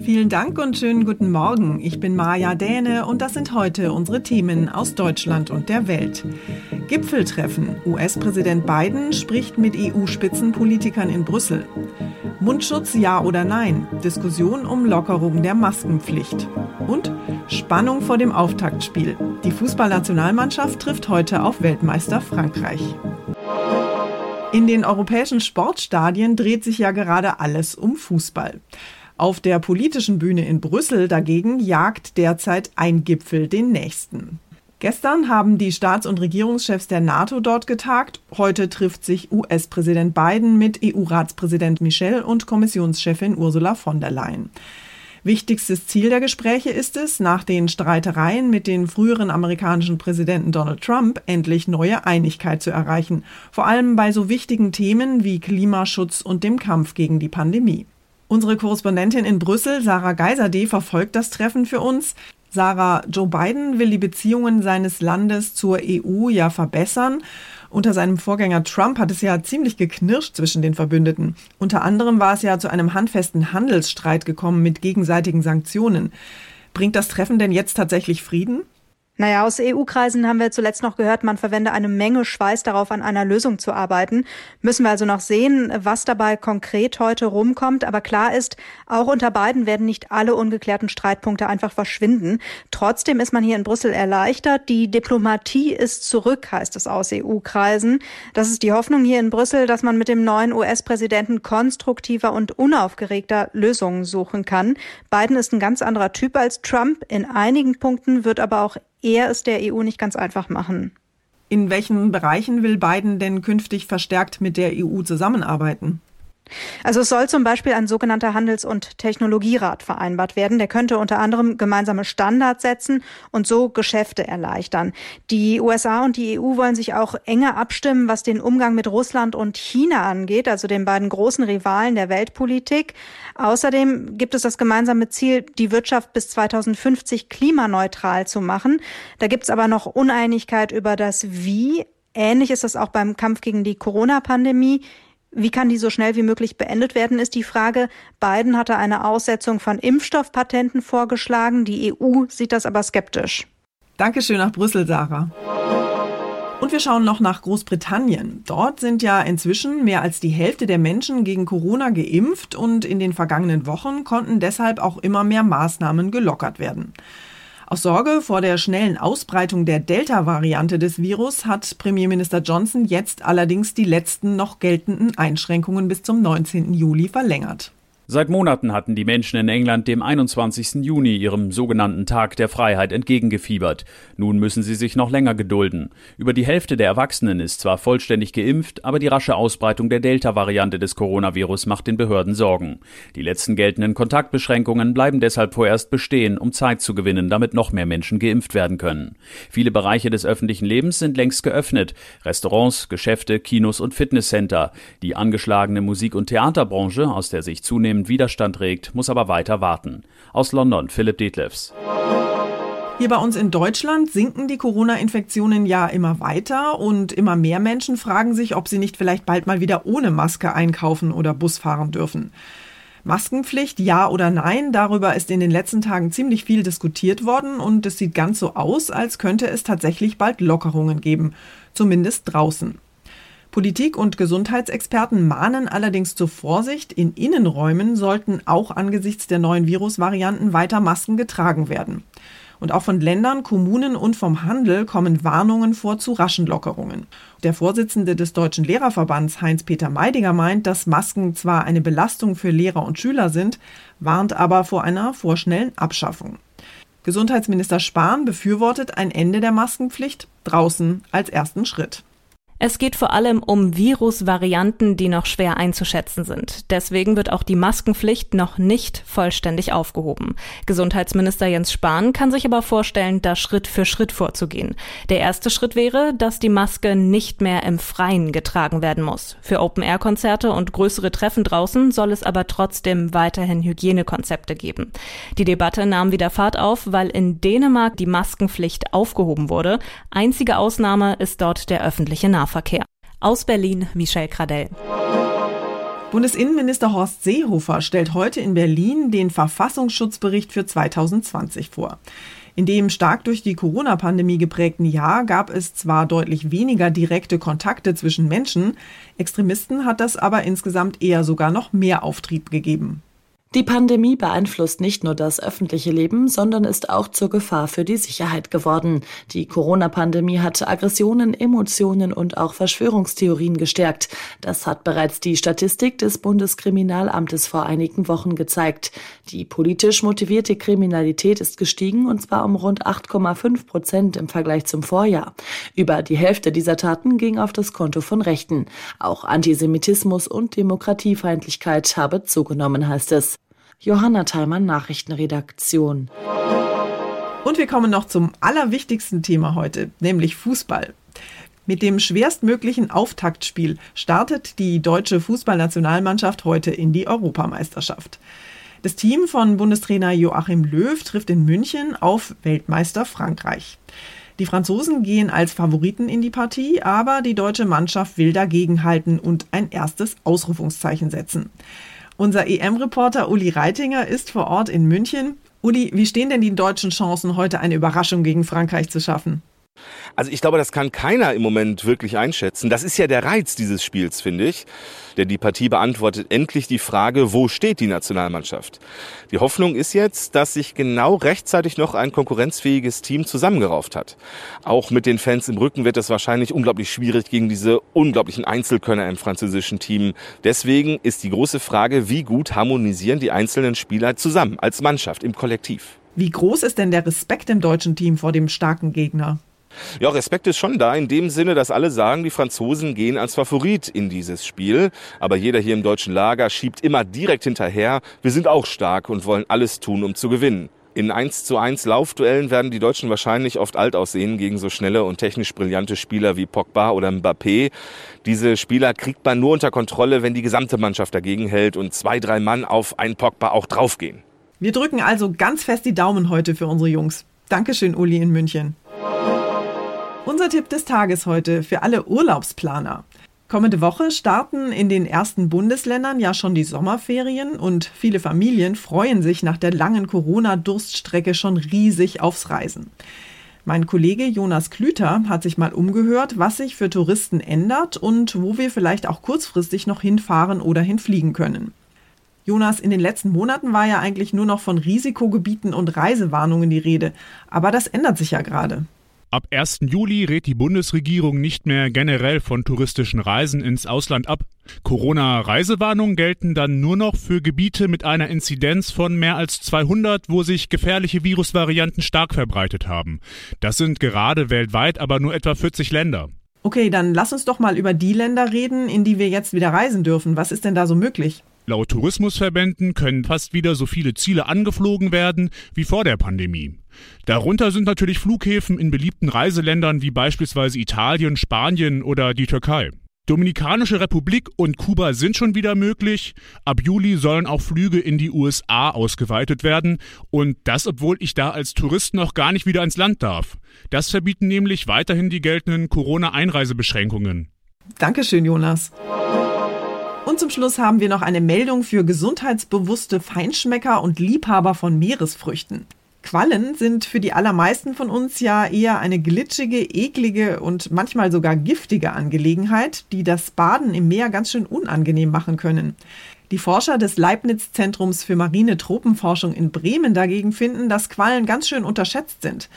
Vielen Dank und schönen guten Morgen. Ich bin Maja Däne und das sind heute unsere Themen aus Deutschland und der Welt. Gipfeltreffen. US-Präsident Biden spricht mit EU-Spitzenpolitikern in Brüssel. Mundschutz ja oder nein? Diskussion um Lockerung der Maskenpflicht. Und Spannung vor dem Auftaktspiel. Die Fußballnationalmannschaft trifft heute auf Weltmeister Frankreich. In den europäischen Sportstadien dreht sich ja gerade alles um Fußball. Auf der politischen Bühne in Brüssel dagegen jagt derzeit ein Gipfel den nächsten. Gestern haben die Staats- und Regierungschefs der NATO dort getagt. Heute trifft sich US-Präsident Biden mit EU-Ratspräsident Michel und Kommissionschefin Ursula von der Leyen. Wichtigstes Ziel der Gespräche ist es, nach den Streitereien mit den früheren amerikanischen Präsidenten Donald Trump endlich neue Einigkeit zu erreichen, vor allem bei so wichtigen Themen wie Klimaschutz und dem Kampf gegen die Pandemie. Unsere Korrespondentin in Brüssel, Sarah Geiserde, verfolgt das Treffen für uns. Sarah, Joe Biden will die Beziehungen seines Landes zur EU ja verbessern. Unter seinem Vorgänger Trump hat es ja ziemlich geknirscht zwischen den Verbündeten. Unter anderem war es ja zu einem handfesten Handelsstreit gekommen mit gegenseitigen Sanktionen. Bringt das Treffen denn jetzt tatsächlich Frieden? Naja, aus EU-Kreisen haben wir zuletzt noch gehört, man verwende eine Menge Schweiß darauf, an einer Lösung zu arbeiten. Müssen wir also noch sehen, was dabei konkret heute rumkommt. Aber klar ist, auch unter beiden werden nicht alle ungeklärten Streitpunkte einfach verschwinden. Trotzdem ist man hier in Brüssel erleichtert. Die Diplomatie ist zurück, heißt es aus EU-Kreisen. Das ist die Hoffnung hier in Brüssel, dass man mit dem neuen US-Präsidenten konstruktiver und unaufgeregter Lösungen suchen kann. Biden ist ein ganz anderer Typ als Trump. In einigen Punkten wird aber auch er es der EU nicht ganz einfach machen. In welchen Bereichen will Biden denn künftig verstärkt mit der EU zusammenarbeiten? Also es soll zum Beispiel ein sogenannter Handels- und Technologierat vereinbart werden. Der könnte unter anderem gemeinsame Standards setzen und so Geschäfte erleichtern. Die USA und die EU wollen sich auch enger abstimmen, was den Umgang mit Russland und China angeht, also den beiden großen Rivalen der Weltpolitik. Außerdem gibt es das gemeinsame Ziel, die Wirtschaft bis 2050 klimaneutral zu machen. Da gibt es aber noch Uneinigkeit über das Wie. Ähnlich ist das auch beim Kampf gegen die Corona-Pandemie. Wie kann die so schnell wie möglich beendet werden, ist die Frage. Biden hatte eine Aussetzung von Impfstoffpatenten vorgeschlagen. Die EU sieht das aber skeptisch. Dankeschön nach Brüssel, Sarah. Und wir schauen noch nach Großbritannien. Dort sind ja inzwischen mehr als die Hälfte der Menschen gegen Corona geimpft und in den vergangenen Wochen konnten deshalb auch immer mehr Maßnahmen gelockert werden. Aus Sorge vor der schnellen Ausbreitung der Delta-Variante des Virus hat Premierminister Johnson jetzt allerdings die letzten noch geltenden Einschränkungen bis zum 19. Juli verlängert. Seit Monaten hatten die Menschen in England dem 21. Juni, ihrem sogenannten Tag der Freiheit, entgegengefiebert. Nun müssen sie sich noch länger gedulden. Über die Hälfte der Erwachsenen ist zwar vollständig geimpft, aber die rasche Ausbreitung der Delta-Variante des Coronavirus macht den Behörden Sorgen. Die letzten geltenden Kontaktbeschränkungen bleiben deshalb vorerst bestehen, um Zeit zu gewinnen, damit noch mehr Menschen geimpft werden können. Viele Bereiche des öffentlichen Lebens sind längst geöffnet. Restaurants, Geschäfte, Kinos und Fitnesscenter. Die angeschlagene Musik- und Theaterbranche, aus der sich zunehmend zunehmend Widerstand regt, muss aber weiter warten. Aus London Philipp Detlefs. Hier bei uns in Deutschland sinken die Corona-Infektionen ja immer weiter und immer mehr Menschen fragen sich, ob sie nicht vielleicht bald mal wieder ohne Maske einkaufen oder Bus fahren dürfen. Maskenpflicht, ja oder nein, darüber ist in den letzten Tagen ziemlich viel diskutiert worden und es sieht ganz so aus, als könnte es tatsächlich bald Lockerungen geben, zumindest draußen. Politik und Gesundheitsexperten mahnen allerdings zur Vorsicht. In Innenräumen sollten auch angesichts der neuen Virusvarianten weiter Masken getragen werden. Und auch von Ländern, Kommunen und vom Handel kommen Warnungen vor zu raschen Lockerungen. Der Vorsitzende des Deutschen Lehrerverbands Heinz-Peter Meidiger meint, dass Masken zwar eine Belastung für Lehrer und Schüler sind, warnt aber vor einer vorschnellen Abschaffung. Gesundheitsminister Spahn befürwortet ein Ende der Maskenpflicht draußen als ersten Schritt. Es geht vor allem um Virusvarianten, die noch schwer einzuschätzen sind. Deswegen wird auch die Maskenpflicht noch nicht vollständig aufgehoben. Gesundheitsminister Jens Spahn kann sich aber vorstellen, da Schritt für Schritt vorzugehen. Der erste Schritt wäre, dass die Maske nicht mehr im Freien getragen werden muss. Für Open-Air-Konzerte und größere Treffen draußen soll es aber trotzdem weiterhin Hygienekonzepte geben. Die Debatte nahm wieder Fahrt auf, weil in Dänemark die Maskenpflicht aufgehoben wurde. Einzige Ausnahme ist dort der öffentliche Nahverkehr. Nahverkehr. Aus Berlin Michel Gradell. Bundesinnenminister Horst Seehofer stellt heute in Berlin den Verfassungsschutzbericht für 2020 vor. In dem stark durch die Corona-Pandemie geprägten Jahr gab es zwar deutlich weniger direkte Kontakte zwischen Menschen, Extremisten hat das aber insgesamt eher sogar noch mehr Auftrieb gegeben. Die Pandemie beeinflusst nicht nur das öffentliche Leben, sondern ist auch zur Gefahr für die Sicherheit geworden. Die Corona-Pandemie hat Aggressionen, Emotionen und auch Verschwörungstheorien gestärkt. Das hat bereits die Statistik des Bundeskriminalamtes vor einigen Wochen gezeigt. Die politisch motivierte Kriminalität ist gestiegen und zwar um rund 8,5 Prozent im Vergleich zum Vorjahr. Über die Hälfte dieser Taten ging auf das Konto von Rechten. Auch Antisemitismus und Demokratiefeindlichkeit habe zugenommen, heißt es. Johanna Theimann, Nachrichtenredaktion. Und wir kommen noch zum allerwichtigsten Thema heute, nämlich Fußball. Mit dem schwerstmöglichen Auftaktspiel startet die deutsche Fußballnationalmannschaft heute in die Europameisterschaft. Das Team von Bundestrainer Joachim Löw trifft in München auf Weltmeister Frankreich. Die Franzosen gehen als Favoriten in die Partie, aber die deutsche Mannschaft will dagegenhalten und ein erstes Ausrufungszeichen setzen. Unser EM-Reporter Uli Reitinger ist vor Ort in München. Uli, wie stehen denn die deutschen Chancen, heute eine Überraschung gegen Frankreich zu schaffen? Also ich glaube, das kann keiner im Moment wirklich einschätzen. Das ist ja der Reiz dieses Spiels, finde ich. Denn die Partie beantwortet endlich die Frage, wo steht die Nationalmannschaft? Die Hoffnung ist jetzt, dass sich genau rechtzeitig noch ein konkurrenzfähiges Team zusammengerauft hat. Auch mit den Fans im Rücken wird es wahrscheinlich unglaublich schwierig gegen diese unglaublichen Einzelkönner im französischen Team. Deswegen ist die große Frage, wie gut harmonisieren die einzelnen Spieler zusammen als Mannschaft im Kollektiv? Wie groß ist denn der Respekt im deutschen Team vor dem starken Gegner? Ja, Respekt ist schon da in dem Sinne, dass alle sagen, die Franzosen gehen als Favorit in dieses Spiel. Aber jeder hier im deutschen Lager schiebt immer direkt hinterher. Wir sind auch stark und wollen alles tun, um zu gewinnen. In 1 zu 1 Laufduellen werden die Deutschen wahrscheinlich oft alt aussehen gegen so schnelle und technisch brillante Spieler wie Pogba oder Mbappé. Diese Spieler kriegt man nur unter Kontrolle, wenn die gesamte Mannschaft dagegen hält und zwei, drei Mann auf einen Pogba auch draufgehen. Wir drücken also ganz fest die Daumen heute für unsere Jungs. Dankeschön, Uli in München. Unser Tipp des Tages heute für alle Urlaubsplaner. Kommende Woche starten in den ersten Bundesländern ja schon die Sommerferien und viele Familien freuen sich nach der langen Corona-Durststrecke schon riesig aufs Reisen. Mein Kollege Jonas Klüter hat sich mal umgehört, was sich für Touristen ändert und wo wir vielleicht auch kurzfristig noch hinfahren oder hinfliegen können. Jonas, in den letzten Monaten war ja eigentlich nur noch von Risikogebieten und Reisewarnungen die Rede. Aber das ändert sich ja gerade. Ab 1. Juli rät die Bundesregierung nicht mehr generell von touristischen Reisen ins Ausland ab. Corona-Reisewarnungen gelten dann nur noch für Gebiete mit einer Inzidenz von mehr als 200, wo sich gefährliche Virusvarianten stark verbreitet haben. Das sind gerade weltweit aber nur etwa 40 Länder. Okay, dann lass uns doch mal über die Länder reden, in die wir jetzt wieder reisen dürfen. Was ist denn da so möglich? Laut Tourismusverbänden können fast wieder so viele Ziele angeflogen werden wie vor der Pandemie. Darunter sind natürlich Flughäfen in beliebten Reiseländern wie beispielsweise Italien, Spanien oder die Türkei. Dominikanische Republik und Kuba sind schon wieder möglich. Ab Juli sollen auch Flüge in die USA ausgeweitet werden. Und das, obwohl ich da als Tourist noch gar nicht wieder ins Land darf. Das verbieten nämlich weiterhin die geltenden Corona-Einreisebeschränkungen. Dankeschön, Jonas. Und zum Schluss haben wir noch eine Meldung für gesundheitsbewusste Feinschmecker und Liebhaber von Meeresfrüchten. Quallen sind für die allermeisten von uns ja eher eine glitschige, eklige und manchmal sogar giftige Angelegenheit, die das Baden im Meer ganz schön unangenehm machen können. Die Forscher des Leibniz-Zentrums für marine Tropenforschung in Bremen dagegen finden, dass Quallen ganz schön unterschätzt sind.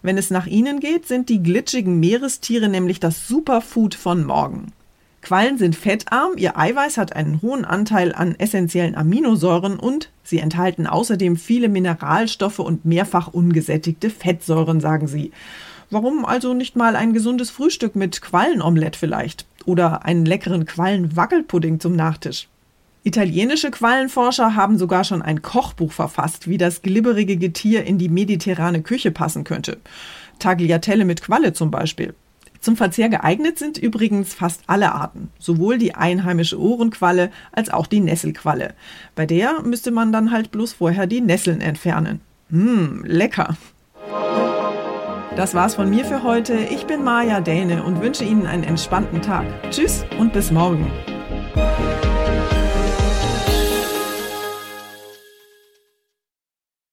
Wenn es nach ihnen geht, sind die glitschigen Meerestiere nämlich das Superfood von morgen. Quallen sind fettarm, ihr Eiweiß hat einen hohen Anteil an essentiellen Aminosäuren und sie enthalten außerdem viele Mineralstoffe und mehrfach ungesättigte Fettsäuren, sagen sie. Warum also nicht mal ein gesundes Frühstück mit Quallenomelett vielleicht? Oder einen leckeren Quallenwackelpudding zum Nachtisch? Italienische Quallenforscher haben sogar schon ein Kochbuch verfasst, wie das glibberige Getier in die mediterrane Küche passen könnte. Tagliatelle mit Qualle zum Beispiel. Zum Verzehr geeignet sind übrigens fast alle Arten, sowohl die einheimische Ohrenqualle als auch die Nesselqualle. Bei der müsste man dann halt bloß vorher die Nesseln entfernen. Mmm, lecker. Das war's von mir für heute. Ich bin Maja Däne und wünsche Ihnen einen entspannten Tag. Tschüss und bis morgen.